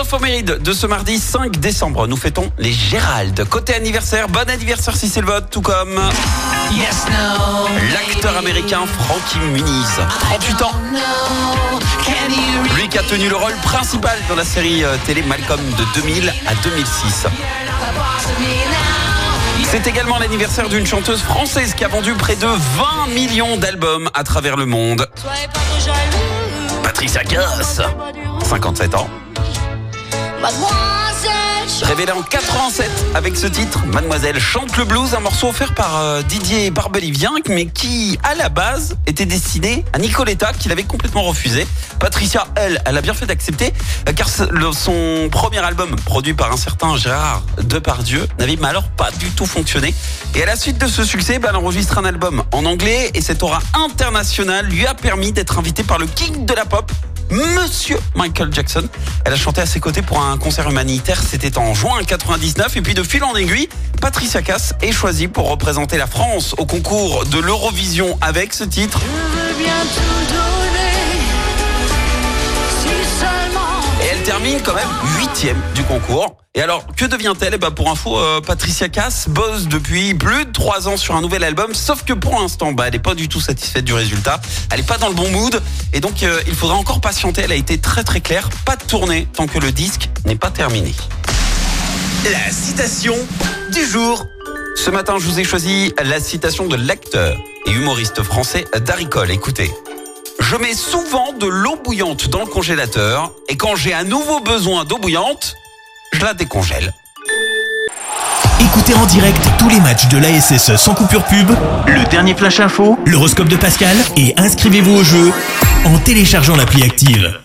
de ce mardi 5 décembre. Nous fêtons les Gérald. Côté anniversaire, bon anniversaire si c'est le vote, tout comme Yes, no. l'acteur américain Frankie Muniz, 38 ans. Lui qui a tenu le rôle principal dans la série euh, télé Malcolm de 2000 à 2006. me now? C'est également l'anniversaire d'une chanteuse française qui a vendu près de 20 millions d'albums à travers le monde. Patricia Cass, 57 ans. Mademoiselle, je Révélée en 87 avec ce titre, Mademoiselle chante le blues, un morceau offert par euh, Didier Barbelivien, mais qui, à la base, était destiné à Nicoletta, qui l'avait complètement refusé. Patricia, elle, elle a bien fait d'accepter, euh, car son premier album, produit par un certain Gérard Depardieu, n'avait alors pas du tout fonctionné. Et à la suite de ce succès, bah, elle enregistre un album en anglais, et cette aura internationale lui a permis d'être invitée par le king de la pop, Monsieur Michael Jackson. Elle a chanté à ses côtés pour un concert humanitaire, c'était en juin 99. Et puis de fil en aiguille, Patricia Cass est choisie pour représenter la France au concours de l'Eurovision avec ce titre. Termine quand même huitième du concours. Et alors, que devient-elle? Eh ben, Pour info, euh, Patricia Cass bosse depuis plus de trois ans sur un nouvel album, sauf que pour l'instant, bah, elle n'est pas du tout satisfaite du résultat. Elle n'est pas dans le bon mood. Et donc, euh, il faudra encore patienter. Elle a été très très claire. Pas de tournée tant que le disque n'est pas terminé. La citation du jour. Ce matin, je vous ai choisi la citation de l'acteur et humoriste français Darry Cole. Écoutez. Je mets souvent de l'eau bouillante dans le congélateur et quand j'ai un nouveau besoin d'eau bouillante, je la décongèle. Écoutez en direct tous les matchs de l'ASSE sans coupure pub, le dernier flash info, l'horoscope de Pascal et inscrivez-vous au jeu en téléchargeant l'appli active.